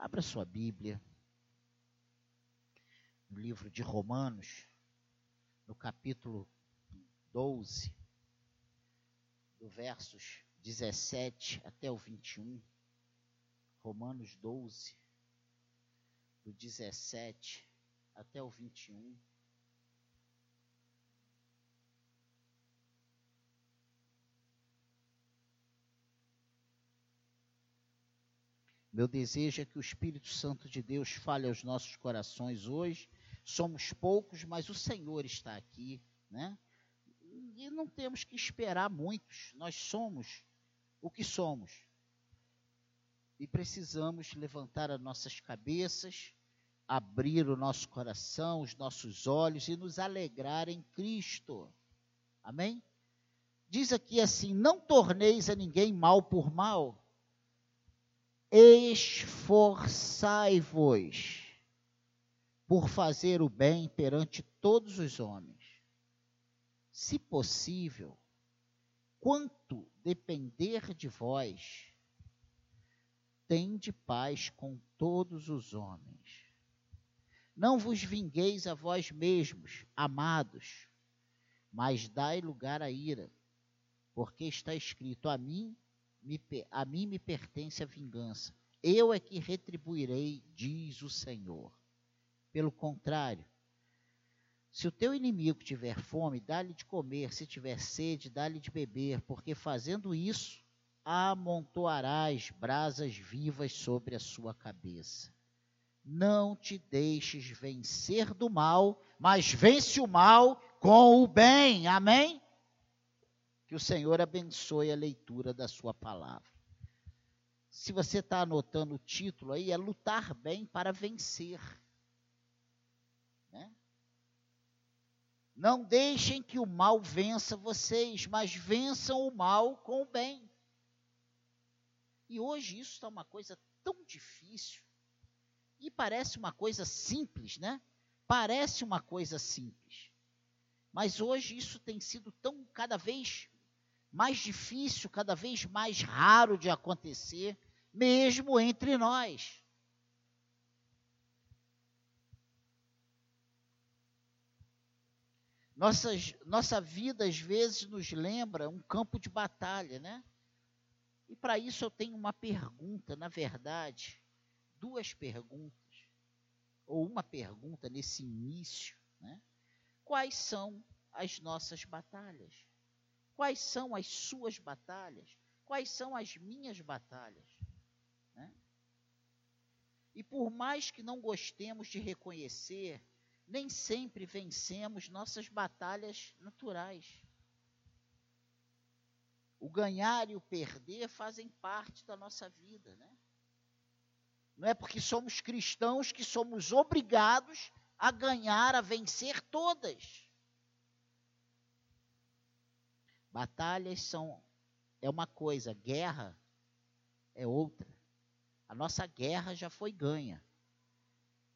Abra sua Bíblia. No livro de Romanos, no capítulo 12, do versos 17 até o 21. Romanos 12, do 17 até o 21. Meu desejo é que o Espírito Santo de Deus fale aos nossos corações hoje. Somos poucos, mas o Senhor está aqui, né? E não temos que esperar muitos. Nós somos o que somos. E precisamos levantar as nossas cabeças, abrir o nosso coração, os nossos olhos e nos alegrar em Cristo. Amém? Diz aqui assim: Não torneis a ninguém mal por mal esforçai-vos por fazer o bem perante todos os homens. Se possível, quanto depender de vós, tende paz com todos os homens. Não vos vingueis a vós mesmos, amados, mas dai lugar à ira, porque está escrito: A mim me, a mim me pertence a vingança. Eu é que retribuirei, diz o Senhor. Pelo contrário, se o teu inimigo tiver fome, dá-lhe de comer, se tiver sede, dá-lhe de beber, porque fazendo isso, amontoarás brasas vivas sobre a sua cabeça. Não te deixes vencer do mal, mas vence o mal com o bem. Amém? Que o Senhor abençoe a leitura da sua palavra. Se você está anotando o título aí, é lutar bem para vencer. Né? Não deixem que o mal vença vocês, mas vençam o mal com o bem. E hoje isso está uma coisa tão difícil. E parece uma coisa simples, né? Parece uma coisa simples. Mas hoje isso tem sido tão cada vez mais difícil, cada vez mais raro de acontecer, mesmo entre nós. Nossas, nossa vida, às vezes, nos lembra um campo de batalha, né? E para isso eu tenho uma pergunta, na verdade, duas perguntas, ou uma pergunta nesse início, né? Quais são as nossas batalhas? Quais são as suas batalhas? Quais são as minhas batalhas? Né? E por mais que não gostemos de reconhecer, nem sempre vencemos nossas batalhas naturais. O ganhar e o perder fazem parte da nossa vida, né? Não é porque somos cristãos que somos obrigados a ganhar, a vencer todas. Batalhas são é uma coisa, guerra é outra. A nossa guerra já foi ganha.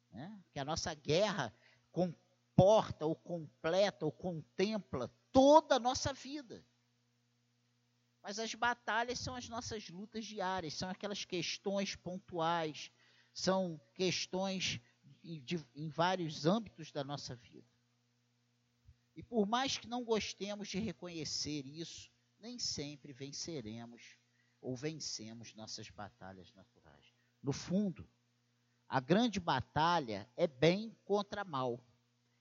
Né? Que a nossa guerra comporta ou completa ou contempla toda a nossa vida. Mas as batalhas são as nossas lutas diárias, são aquelas questões pontuais, são questões de, em vários âmbitos da nossa vida. E por mais que não gostemos de reconhecer isso, nem sempre venceremos ou vencemos nossas batalhas naturais. No fundo, a grande batalha é bem contra mal.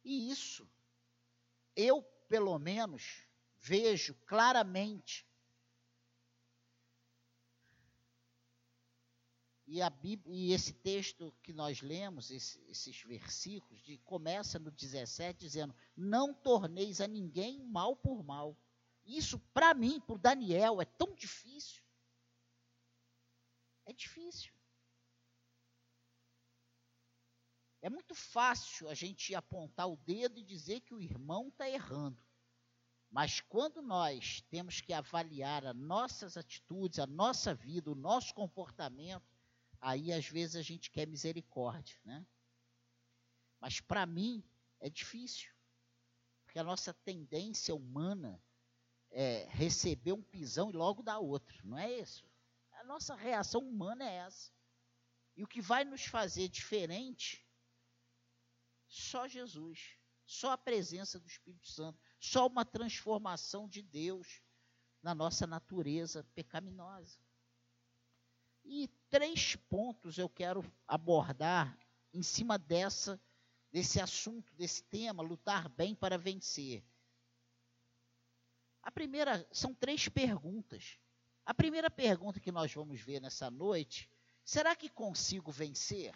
E isso, eu, pelo menos, vejo claramente E, a Bíblia, e esse texto que nós lemos, esse, esses versículos, de, começa no 17 dizendo: Não torneis a ninguém mal por mal. Isso, para mim, para o Daniel, é tão difícil. É difícil. É muito fácil a gente apontar o dedo e dizer que o irmão está errando. Mas quando nós temos que avaliar as nossas atitudes, a nossa vida, o nosso comportamento, aí às vezes a gente quer misericórdia, né? Mas para mim é difícil, porque a nossa tendência humana é receber um pisão e logo dar outro, não é isso? A nossa reação humana é essa. E o que vai nos fazer diferente, só Jesus, só a presença do Espírito Santo, só uma transformação de Deus na nossa natureza pecaminosa. E três pontos eu quero abordar em cima dessa desse assunto, desse tema, lutar bem para vencer. A primeira são três perguntas. A primeira pergunta que nós vamos ver nessa noite, será que consigo vencer?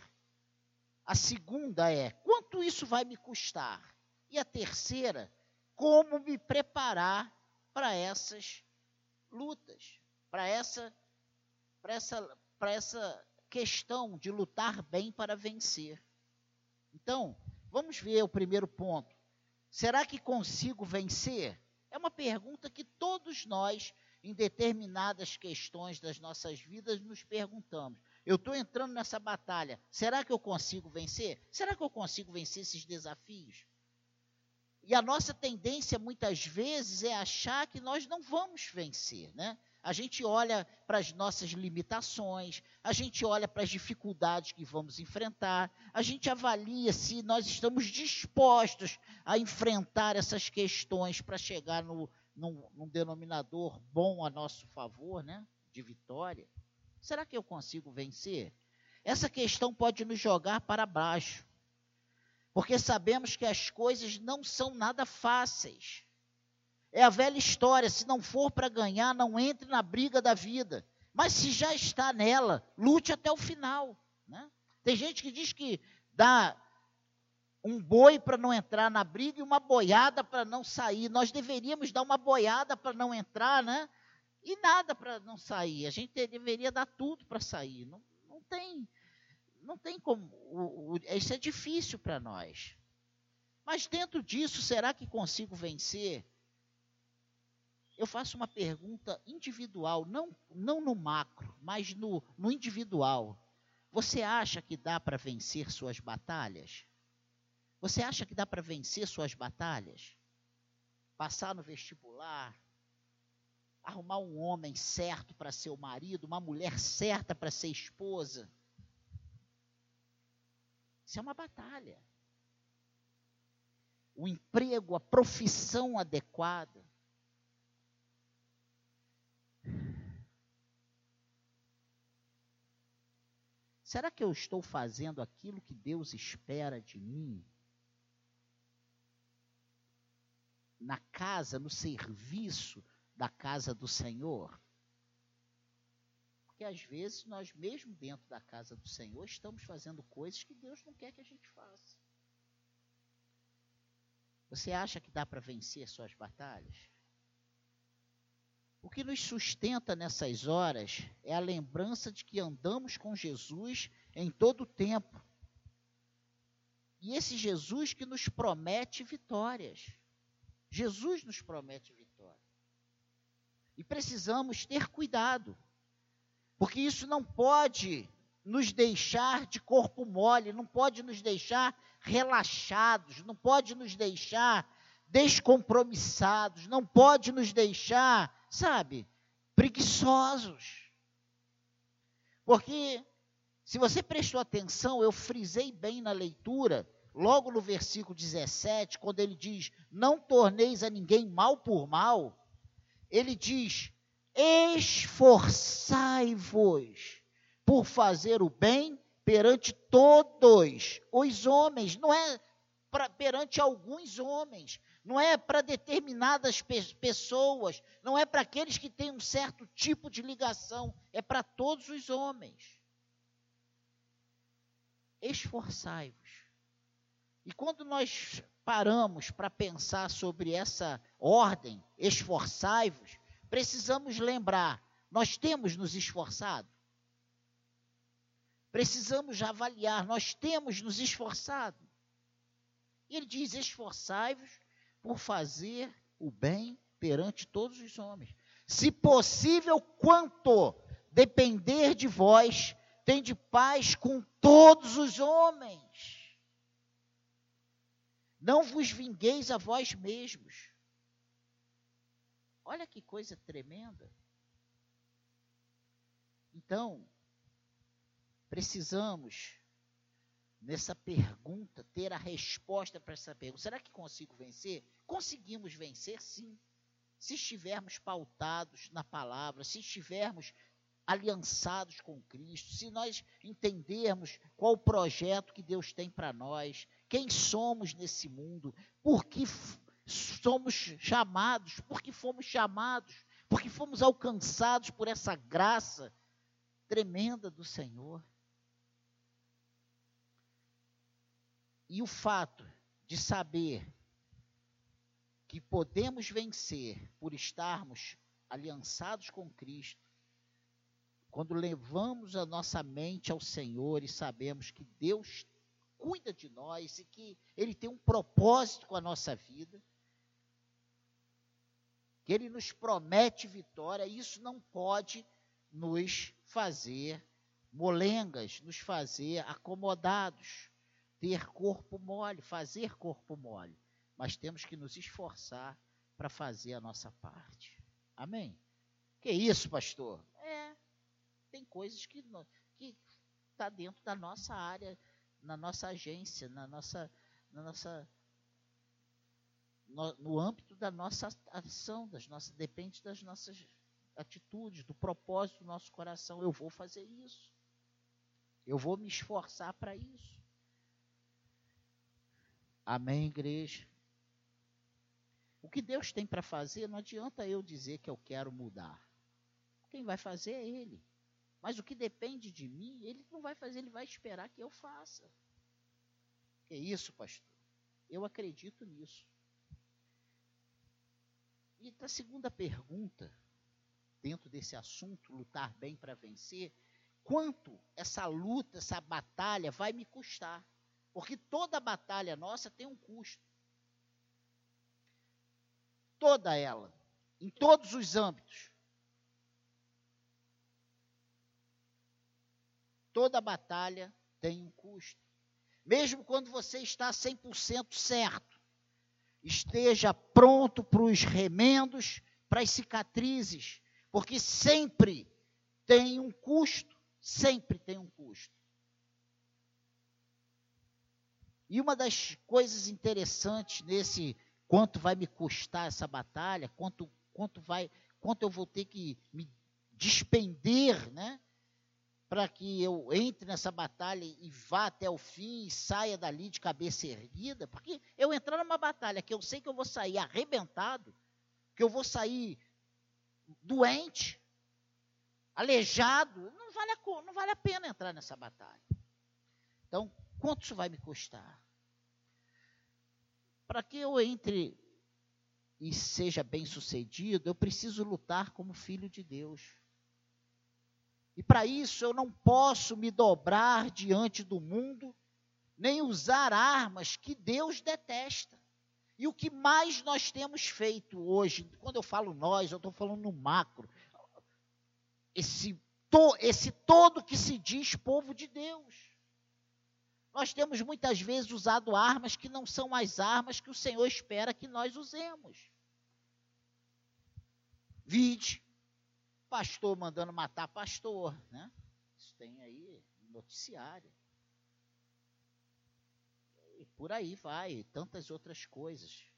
A segunda é: quanto isso vai me custar? E a terceira, como me preparar para essas lutas, para essa para essa essa questão de lutar bem para vencer. Então, vamos ver o primeiro ponto. Será que consigo vencer? É uma pergunta que todos nós, em determinadas questões das nossas vidas, nos perguntamos. Eu estou entrando nessa batalha. Será que eu consigo vencer? Será que eu consigo vencer esses desafios? E a nossa tendência, muitas vezes, é achar que nós não vamos vencer, né? A gente olha para as nossas limitações, a gente olha para as dificuldades que vamos enfrentar, a gente avalia se nós estamos dispostos a enfrentar essas questões para chegar no, num, num denominador bom a nosso favor, né? De vitória. Será que eu consigo vencer? Essa questão pode nos jogar para baixo, porque sabemos que as coisas não são nada fáceis. É a velha história: se não for para ganhar, não entre na briga da vida. Mas se já está nela, lute até o final. Né? Tem gente que diz que dá um boi para não entrar na briga e uma boiada para não sair. Nós deveríamos dar uma boiada para não entrar, né? E nada para não sair. A gente deveria dar tudo para sair. Não, não tem, não tem como. O, o, isso é difícil para nós. Mas dentro disso, será que consigo vencer? Eu faço uma pergunta individual, não, não no macro, mas no, no individual. Você acha que dá para vencer suas batalhas? Você acha que dá para vencer suas batalhas? Passar no vestibular, arrumar um homem certo para ser o marido, uma mulher certa para ser esposa. Isso é uma batalha. O emprego, a profissão adequada. Será que eu estou fazendo aquilo que Deus espera de mim? Na casa, no serviço da casa do Senhor? Porque às vezes nós, mesmo dentro da casa do Senhor, estamos fazendo coisas que Deus não quer que a gente faça. Você acha que dá para vencer suas batalhas? O que nos sustenta nessas horas é a lembrança de que andamos com Jesus em todo o tempo. E esse Jesus que nos promete vitórias. Jesus nos promete vitória. E precisamos ter cuidado, porque isso não pode nos deixar de corpo mole, não pode nos deixar relaxados, não pode nos deixar descompromissados, não pode nos deixar sabe, preguiçosos. Porque, se você prestou atenção, eu frisei bem na leitura, logo no versículo 17, quando ele diz: Não torneis a ninguém mal por mal, ele diz: Esforçai-vos por fazer o bem perante todos os homens, não é pra, perante alguns homens, não é para determinadas pe pessoas, não é para aqueles que têm um certo tipo de ligação, é para todos os homens. Esforçai-vos. E quando nós paramos para pensar sobre essa ordem, esforçai-vos, precisamos lembrar, nós temos nos esforçado. Precisamos avaliar, nós temos nos esforçado. E ele diz: esforçai-vos por fazer o bem perante todos os homens. Se possível, quanto depender de vós, tende paz com todos os homens. Não vos vingueis a vós mesmos. Olha que coisa tremenda. Então, precisamos, nessa pergunta, ter a resposta para essa pergunta. Será que consigo vencer? Conseguimos vencer, sim. Se estivermos pautados na palavra, se estivermos aliançados com Cristo, se nós entendermos qual o projeto que Deus tem para nós, quem somos nesse mundo, por que somos chamados, porque fomos chamados, porque fomos alcançados por essa graça tremenda do Senhor. E o fato de saber que podemos vencer por estarmos aliançados com Cristo, quando levamos a nossa mente ao Senhor e sabemos que Deus cuida de nós e que Ele tem um propósito com a nossa vida, que Ele nos promete vitória, isso não pode nos fazer molengas, nos fazer acomodados, ter corpo mole, fazer corpo mole. Mas temos que nos esforçar para fazer a nossa parte. Amém? Que isso, pastor? tem coisas que que está dentro da nossa área, na nossa agência, na nossa, na nossa no, no âmbito da nossa ação, das nossas, depende das nossas atitudes, do propósito do nosso coração. Eu vou fazer isso. Eu vou me esforçar para isso. Amém, igreja? O que Deus tem para fazer, não adianta eu dizer que eu quero mudar. Quem vai fazer é Ele. Mas o que depende de mim, ele não vai fazer, ele vai esperar que eu faça. Que isso, pastor? Eu acredito nisso. E a segunda pergunta, dentro desse assunto, lutar bem para vencer, quanto essa luta, essa batalha vai me custar? Porque toda batalha nossa tem um custo. Toda ela, em todos os âmbitos. Toda batalha tem um custo. Mesmo quando você está 100% certo, esteja pronto para os remendos, para as cicatrizes, porque sempre tem um custo, sempre tem um custo. E uma das coisas interessantes nesse quanto vai me custar essa batalha, quanto quanto vai, quanto eu vou ter que me despender, né? para que eu entre nessa batalha e vá até o fim e saia dali de cabeça erguida, porque eu entrar numa batalha que eu sei que eu vou sair arrebentado, que eu vou sair doente, aleijado, não vale a, não vale a pena entrar nessa batalha. Então, quanto isso vai me custar? Para que eu entre e seja bem sucedido, eu preciso lutar como filho de Deus. E para isso eu não posso me dobrar diante do mundo, nem usar armas que Deus detesta. E o que mais nós temos feito hoje, quando eu falo nós, eu estou falando no macro, esse, to, esse todo que se diz povo de Deus. Nós temos muitas vezes usado armas que não são as armas que o Senhor espera que nós usemos. Vide pastor mandando matar pastor, né? Isso tem aí noticiário. E por aí vai, tantas outras coisas.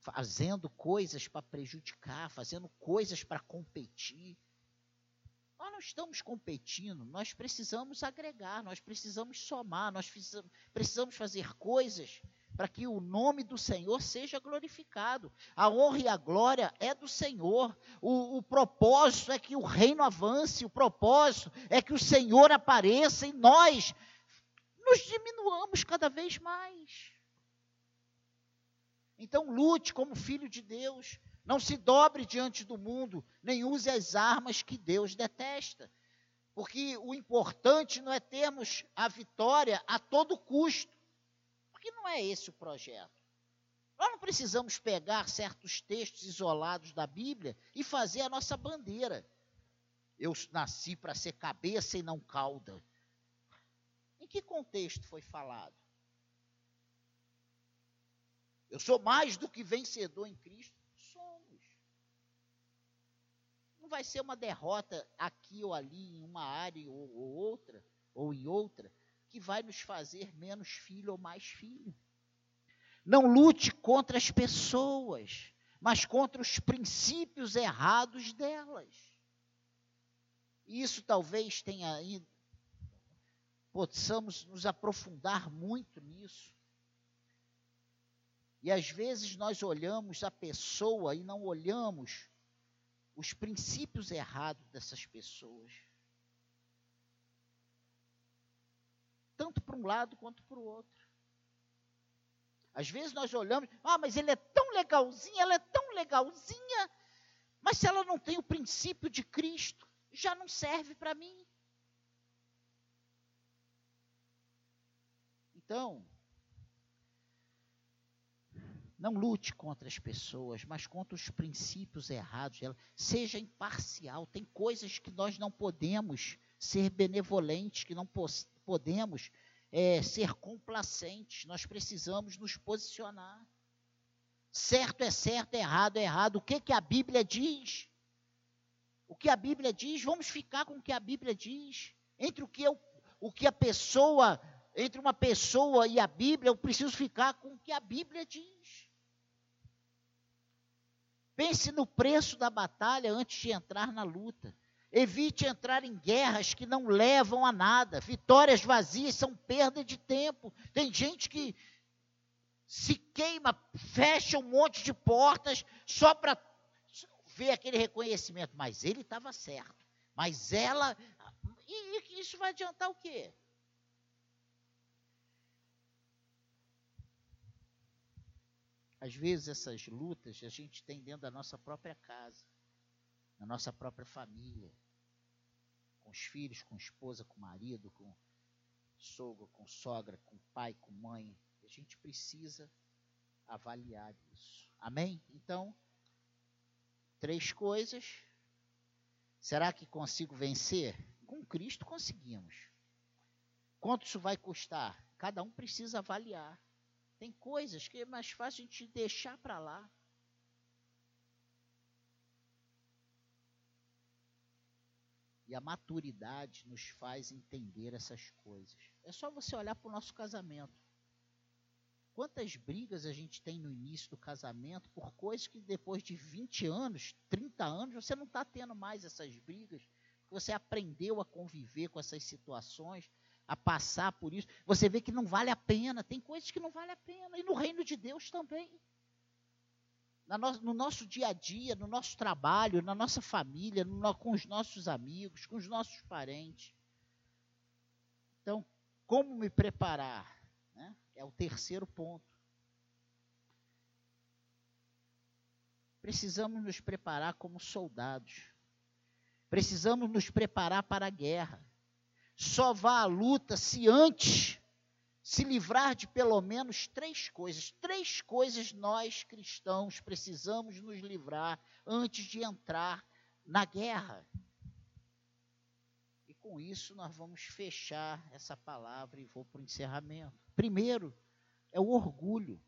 Fazendo coisas para prejudicar, fazendo coisas para competir. Nós não estamos competindo, nós precisamos agregar, nós precisamos somar, nós precisamos fazer coisas para que o nome do Senhor seja glorificado. A honra e a glória é do Senhor. O, o, propósito é que o reino avance, o propósito é que o Senhor apareça e nós nos diminuamos cada vez mais. Então, lute como filho de Deus. Não se dobre diante do mundo, nem use as armas que Deus detesta. Porque o importante não é termos a vitória a todo custo porque não é esse o projeto. Nós não precisamos pegar certos textos isolados da Bíblia e fazer a nossa bandeira. Eu nasci para ser cabeça e não cauda. Em que contexto foi falado? Eu sou mais do que vencedor em Cristo? Somos. Não vai ser uma derrota aqui ou ali, em uma área ou, ou outra, ou em outra, que vai nos fazer menos filho ou mais filho. Não lute contra as pessoas, mas contra os princípios errados delas. Isso talvez tenha ainda possamos nos aprofundar muito nisso. E às vezes nós olhamos a pessoa e não olhamos os princípios errados dessas pessoas. Tanto para um lado quanto para o outro. Às vezes nós olhamos, ah, mas ele é tão legalzinho, ela é tão legalzinha, mas se ela não tem o princípio de Cristo, já não serve para mim. Então, não lute contra as pessoas, mas contra os princípios errados dela. Seja imparcial. Tem coisas que nós não podemos ser benevolentes, que não podemos é, ser complacentes. Nós precisamos nos posicionar. Certo é certo, errado é errado. O que, que a Bíblia diz? O que a Bíblia diz, vamos ficar com o que a Bíblia diz. Entre o que, eu, o que a pessoa entre uma pessoa e a Bíblia, eu preciso ficar com o que a Bíblia diz. Pense no preço da batalha antes de entrar na luta. Evite entrar em guerras que não levam a nada. Vitórias vazias são perda de tempo. Tem gente que se queima, fecha um monte de portas só para ver aquele reconhecimento. Mas ele estava certo. Mas ela. E isso vai adiantar o quê? Às vezes essas lutas a gente tem dentro da nossa própria casa, na nossa própria família, com os filhos, com a esposa, com o marido, com sogro, com sogra, com pai, com mãe. A gente precisa avaliar isso. Amém? Então, três coisas. Será que consigo vencer? Com Cristo conseguimos. Quanto isso vai custar? Cada um precisa avaliar. Tem coisas que é mais fácil a gente deixar para lá. E a maturidade nos faz entender essas coisas. É só você olhar para o nosso casamento. Quantas brigas a gente tem no início do casamento por coisas que depois de 20 anos, 30 anos, você não está tendo mais essas brigas. Você aprendeu a conviver com essas situações a passar por isso, você vê que não vale a pena. Tem coisas que não vale a pena. E no reino de Deus também. No, no, nosso dia a dia, no nosso trabalho, na nossa família, com os nossos amigos, com os nossos parentes. Então, como me preparar? Né? É o terceiro ponto. Precisamos nos preparar como soldados. Precisamos nos preparar para a guerra só vá à luta se antes se livrar de pelo menos três coisas. Três coisas nós cristãos precisamos nos livrar antes de entrar na guerra. E com isso nós vamos fechar essa palavra e vou para o encerramento. Primeiro é o orgulho.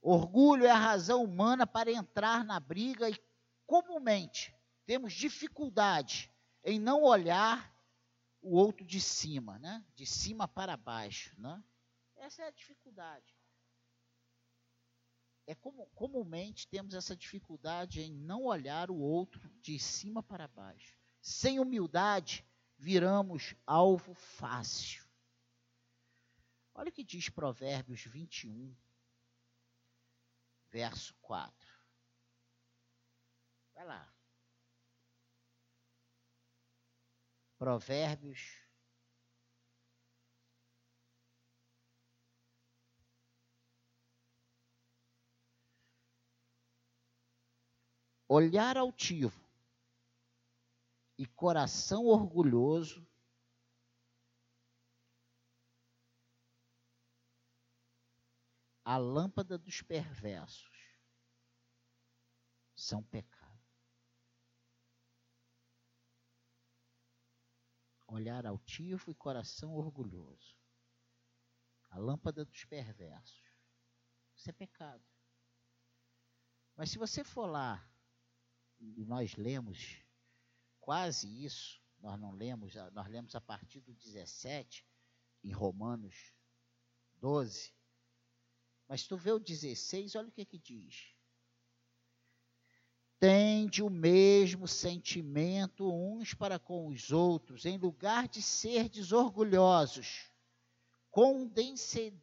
Orgulho é a razão humana para entrar na briga e comumente temos dificuldade em não olhar o outro de cima, né? De cima para baixo, né? Essa é a dificuldade. É como comumente temos essa dificuldade em não olhar o outro de cima para baixo. Sem humildade, viramos alvo fácil. Olha o que diz Provérbios 21, verso 4. Vai lá. Provérbios. Olhar altivo e coração orgulhoso a lâmpada dos perversos são pecados. Olhar altivo e coração orgulhoso. A lâmpada dos perversos. Isso é pecado. Mas se você for lá e nós lemos quase isso, nós não lemos, nós lemos a partir do 17, em Romanos 12. Mas tu vê o 16, olha o que que diz. Tende o mesmo sentimento uns para com os outros, em lugar de ser desorgulhosos, condescendei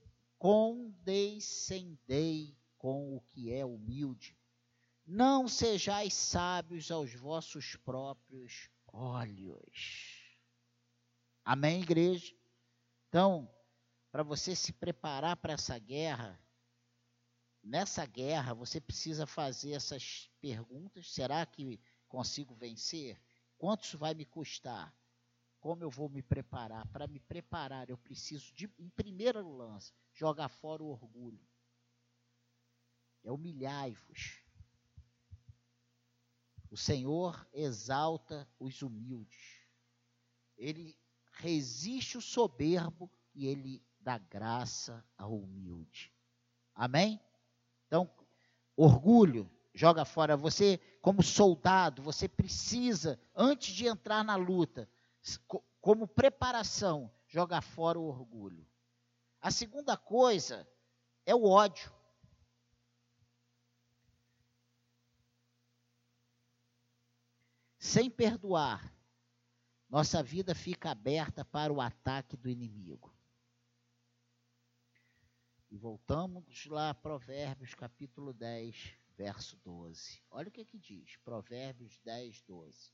com o que é humilde. Não sejais sábios aos vossos próprios olhos. Amém, igreja? Então, para você se preparar para essa guerra, nessa guerra você precisa fazer essas perguntas: será que consigo vencer? Quanto isso vai me custar? Como eu vou me preparar? Para me preparar, eu preciso, de, em primeiro lance, jogar fora o orgulho. É humilhai-vos. O Senhor exalta os humildes. Ele resiste o soberbo e ele dá graça ao humilde. Amém? Então, orgulho, joga fora. Você, como soldado, você precisa, antes de entrar na luta, como preparação, joga fora o orgulho. A segunda coisa é o ódio. Sem perdoar, nossa vida fica aberta para o ataque do inimigo. E voltamos lá a Provérbios capítulo 10, verso 12. Olha o que, que diz, Provérbios 10, 12.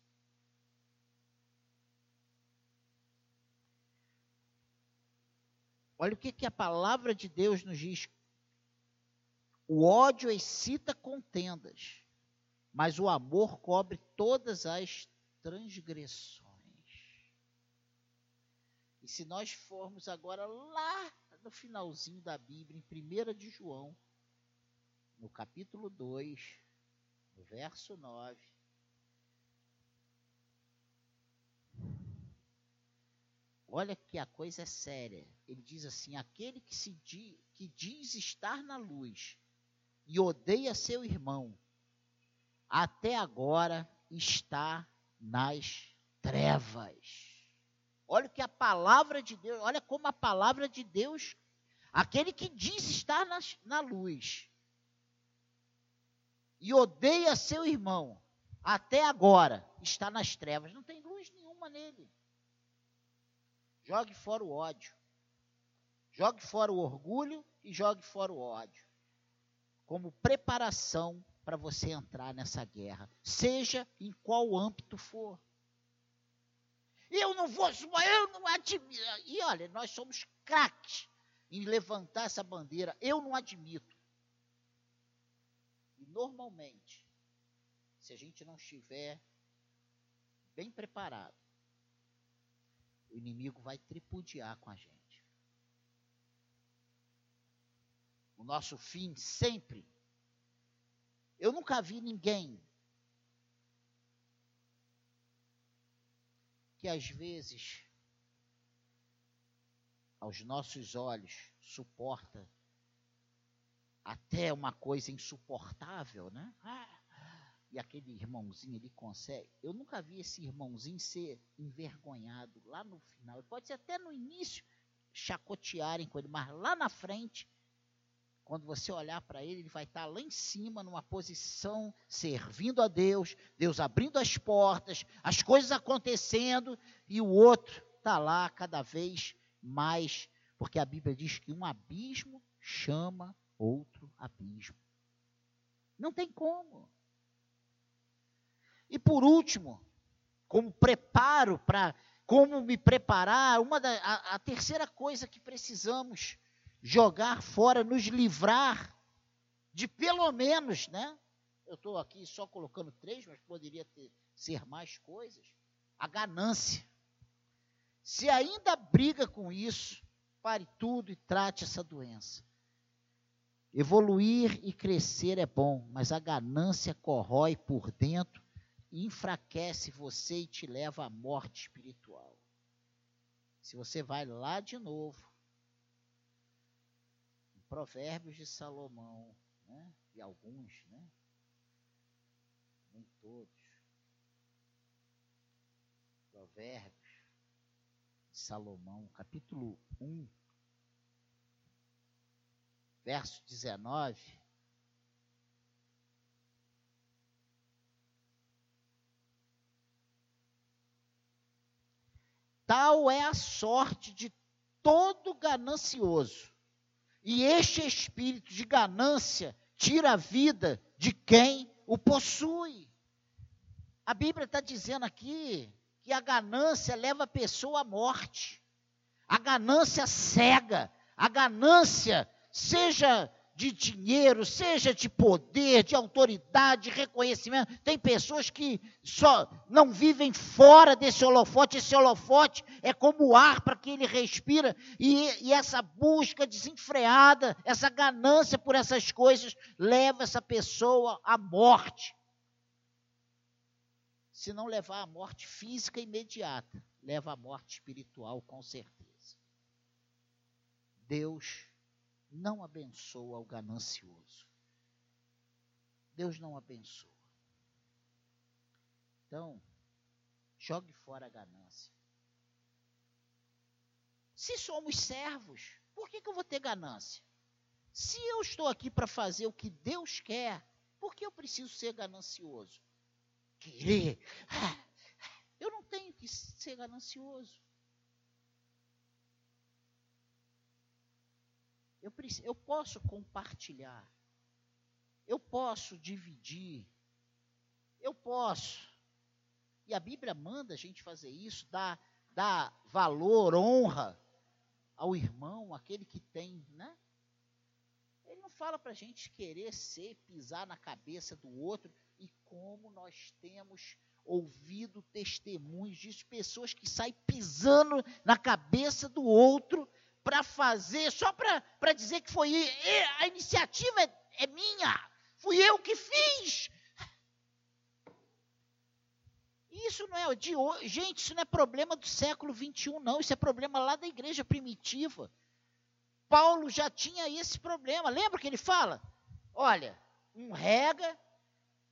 Olha o que, que a palavra de Deus nos diz. O ódio excita contendas, mas o amor cobre todas as transgressões. E se nós formos agora lá no finalzinho da Bíblia, em 1 de João, no capítulo 2, no verso 9, olha que a coisa é séria. Ele diz assim: aquele que, se di, que diz estar na luz e odeia seu irmão, até agora está nas trevas. Olha que a palavra de Deus, olha como a palavra de Deus, aquele que diz estar na, na luz e odeia seu irmão, até agora está nas trevas, não tem luz nenhuma nele. Jogue fora o ódio. Jogue fora o orgulho e jogue fora o ódio. Como preparação para você entrar nessa guerra, seja em qual âmbito for. Eu não vou, eu não admito. E olha, nós somos craques em levantar essa bandeira. Eu não admito. E normalmente, se a gente não estiver bem preparado, o inimigo vai tripudiar com a gente. O nosso fim sempre. Eu nunca vi ninguém que às vezes, aos nossos olhos, suporta até uma coisa insuportável, né? Ah, e aquele irmãozinho ele consegue. Eu nunca vi esse irmãozinho ser envergonhado lá no final. Pode ser até no início chacotearem com ele, mas lá na frente quando você olhar para ele, ele vai estar lá em cima, numa posição, servindo a Deus, Deus abrindo as portas, as coisas acontecendo, e o outro está lá cada vez mais, porque a Bíblia diz que um abismo chama outro abismo. Não tem como. E por último, como preparo para como me preparar, uma da, a, a terceira coisa que precisamos jogar fora, nos livrar de pelo menos, né? Eu estou aqui só colocando três, mas poderia ter, ser mais coisas. A ganância. Se ainda briga com isso, pare tudo e trate essa doença. Evoluir e crescer é bom, mas a ganância corrói por dentro, enfraquece você e te leva à morte espiritual. Se você vai lá de novo, Provérbios de Salomão, né? e alguns, né? nem todos. Provérbios de Salomão, capítulo 1, verso 19. Tal é a sorte de todo ganancioso. E este espírito de ganância tira a vida de quem o possui. A Bíblia está dizendo aqui que a ganância leva a pessoa à morte. A ganância cega, a ganância, seja de dinheiro, seja de poder, de autoridade, de reconhecimento. Tem pessoas que só não vivem fora desse holofote. Esse holofote é como o ar para que ele respira. E, e essa busca desenfreada, essa ganância por essas coisas, leva essa pessoa à morte. Se não levar à morte física imediata, leva à morte espiritual, com certeza. Deus não abençoa o ganancioso. Deus não abençoa. Então, jogue fora a ganância. Se somos servos, por que, que eu vou ter ganância? Se eu estou aqui para fazer o que Deus quer, por que eu preciso ser ganancioso? Querer. Ah, eu não tenho que ser ganancioso. Eu, eu posso compartilhar. Eu posso dividir. Eu posso. E a Bíblia manda a gente fazer isso, dar, dar valor, honra ao irmão, aquele que tem, né? Ele não fala para a gente querer ser, pisar na cabeça do outro. E como nós temos ouvido testemunhos de pessoas que saem pisando na cabeça do outro para fazer, só para dizer que foi a iniciativa é, é minha, fui eu que fiz. Isso não é de hoje, gente, isso não é problema do século 21, não, isso é problema lá da igreja primitiva. Paulo já tinha esse problema. Lembra que ele fala? Olha, um rega,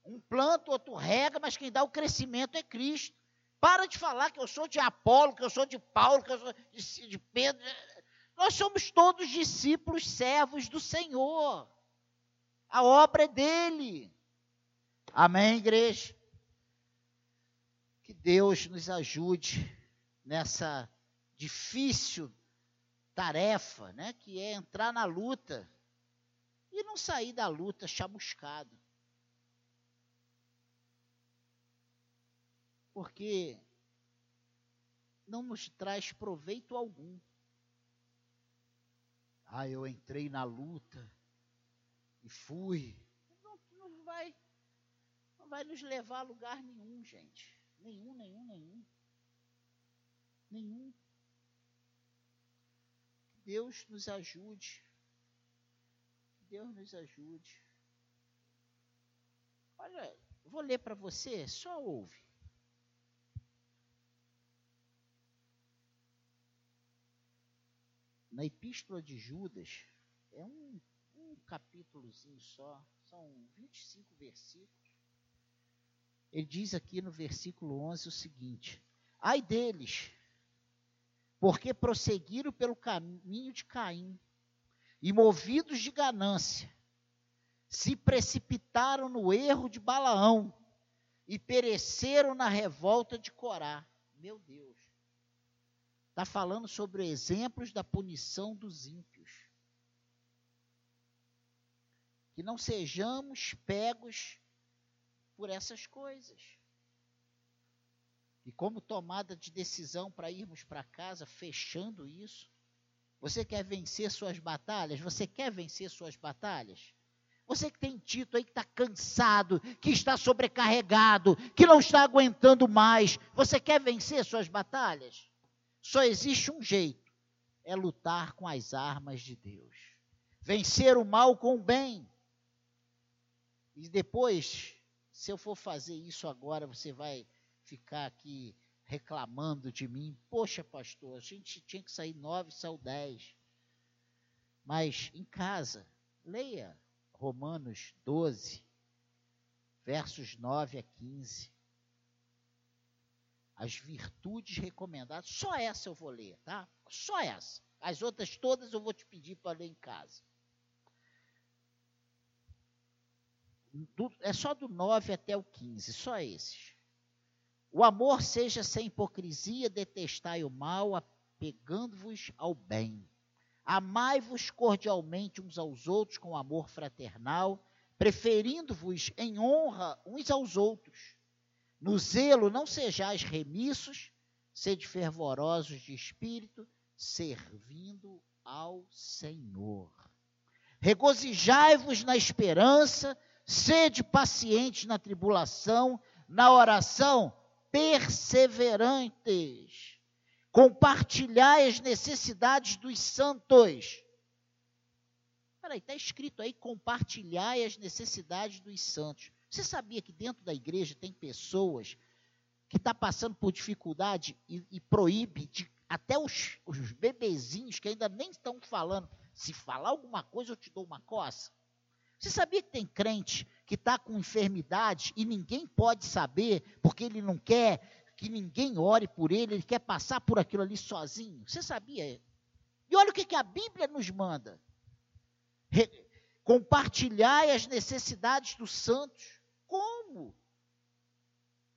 um planta, outro rega, mas quem dá o crescimento é Cristo. Para de falar que eu sou de Apolo, que eu sou de Paulo, que eu sou de, de Pedro. Nós somos todos discípulos, servos do Senhor. A obra é dele. Amém, igreja? Que Deus nos ajude nessa difícil tarefa, né, que é entrar na luta e não sair da luta chamuscado. Porque não nos traz proveito algum. Ah, eu entrei na luta e fui. Não, não vai, não vai nos levar a lugar nenhum, gente. Nenhum, nenhum, nenhum. Nenhum. Deus nos ajude. Deus nos ajude. Olha, vou ler para você, só ouve. Na Epístola de Judas, é um, um capítulozinho só, são 25 versículos. Ele diz aqui no versículo 11 o seguinte: Ai deles, porque prosseguiram pelo caminho de Caim, e movidos de ganância, se precipitaram no erro de Balaão e pereceram na revolta de Corá. Meu Deus. Está falando sobre exemplos da punição dos ímpios. Que não sejamos pegos por essas coisas. E como tomada de decisão para irmos para casa, fechando isso, você quer vencer suas batalhas? Você quer vencer suas batalhas? Você que tem título aí que está cansado, que está sobrecarregado, que não está aguentando mais, você quer vencer suas batalhas? Só existe um jeito: é lutar com as armas de Deus. Vencer o mal com o bem. E depois, se eu for fazer isso agora, você vai ficar aqui reclamando de mim. Poxa, pastor, a gente tinha que sair nove, saiu dez. Mas em casa, leia Romanos 12, versos 9 a 15. As virtudes recomendadas, só essa eu vou ler, tá? Só essa. As outras todas eu vou te pedir para ler em casa. Do, é só do 9 até o 15, só esses. O amor seja sem hipocrisia, detestai o mal, apegando-vos ao bem. Amai-vos cordialmente uns aos outros com amor fraternal, preferindo-vos em honra uns aos outros. No zelo não sejais remissos, sede fervorosos de espírito, servindo ao Senhor. Regozijai-vos na esperança, sede pacientes na tribulação, na oração perseverantes. Compartilhai as necessidades dos santos. Peraí, está escrito aí: compartilhai as necessidades dos santos. Você sabia que dentro da igreja tem pessoas que estão tá passando por dificuldade e, e proíbe de, até os, os bebezinhos que ainda nem estão falando. Se falar alguma coisa, eu te dou uma coça. Você sabia que tem crente que está com enfermidade e ninguém pode saber, porque ele não quer que ninguém ore por ele, ele quer passar por aquilo ali sozinho? Você sabia? E olha o que, que a Bíblia nos manda: Re compartilhai as necessidades dos santos. Como?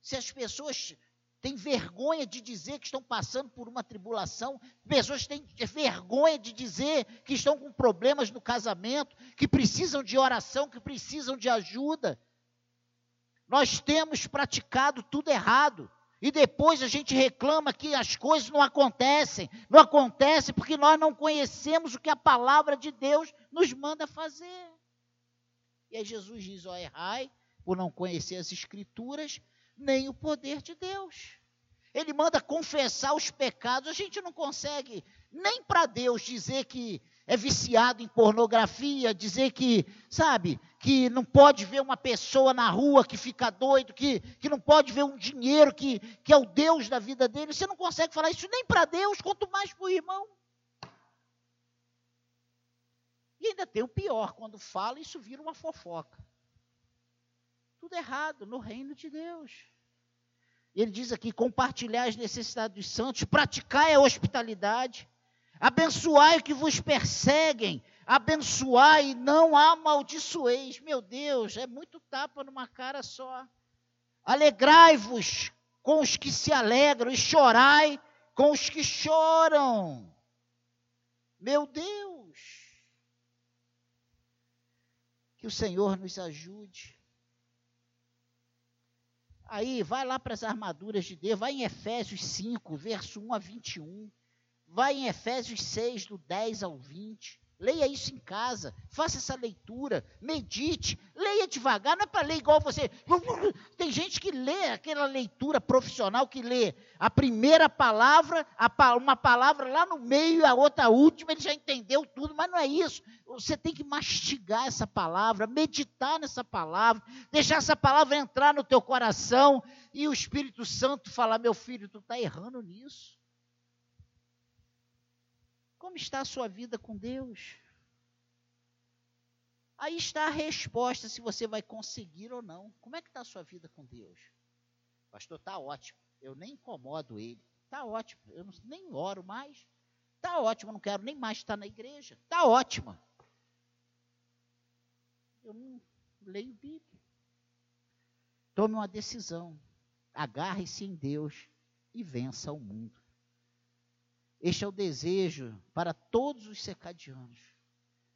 Se as pessoas têm vergonha de dizer que estão passando por uma tribulação, pessoas têm vergonha de dizer que estão com problemas no casamento, que precisam de oração, que precisam de ajuda. Nós temos praticado tudo errado. E depois a gente reclama que as coisas não acontecem. Não acontecem porque nós não conhecemos o que a palavra de Deus nos manda fazer. E aí Jesus diz: ó, errai por não conhecer as escrituras nem o poder de Deus. Ele manda confessar os pecados. A gente não consegue nem para Deus dizer que é viciado em pornografia, dizer que, sabe, que não pode ver uma pessoa na rua que fica doido, que, que não pode ver um dinheiro que, que é o Deus da vida dele. Você não consegue falar isso nem para Deus, quanto mais para o irmão. E ainda tem o pior, quando fala, isso vira uma fofoca. Tudo errado no reino de Deus. Ele diz aqui: compartilhar as necessidades dos santos, praticar a hospitalidade, abençoai que vos perseguem, abençoai e não amaldiçoeis. Meu Deus, é muito tapa numa cara só. Alegrai-vos com os que se alegram e chorai com os que choram. Meu Deus. Que o Senhor nos ajude Aí, vai lá para as armaduras de Deus, vai em Efésios 5, verso 1 a 21. Vai em Efésios 6, do 10 ao 20. Leia isso em casa, faça essa leitura, medite, leia devagar, não é para ler igual você. Tem gente que lê aquela leitura profissional que lê a primeira palavra, a, uma palavra lá no meio e a outra última, ele já entendeu tudo, mas não é isso. Você tem que mastigar essa palavra, meditar nessa palavra, deixar essa palavra entrar no teu coração e o Espírito Santo falar: meu filho, tu está errando nisso. Como está a sua vida com Deus? Aí está a resposta se você vai conseguir ou não. Como é que está a sua vida com Deus? Pastor, está ótimo. Eu nem incomodo ele. Está ótimo. Eu nem oro mais. Está ótimo. Eu não quero nem mais estar na igreja. Está ótima. Eu não leio Bíblia. Tome uma decisão. Agarre-se em Deus e vença o mundo. Este é o desejo para todos os secadianos.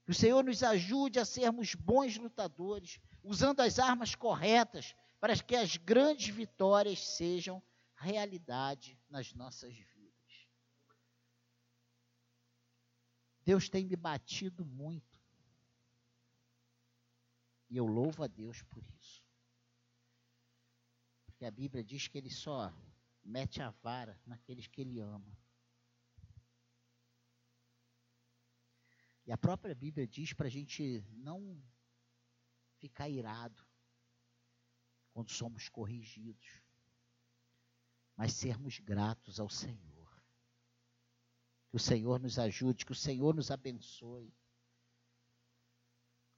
Que o Senhor nos ajude a sermos bons lutadores, usando as armas corretas para que as grandes vitórias sejam realidade nas nossas vidas. Deus tem me batido muito. E eu louvo a Deus por isso. Porque a Bíblia diz que Ele só mete a vara naqueles que Ele ama. E a própria Bíblia diz para a gente não ficar irado quando somos corrigidos, mas sermos gratos ao Senhor. Que o Senhor nos ajude, que o Senhor nos abençoe.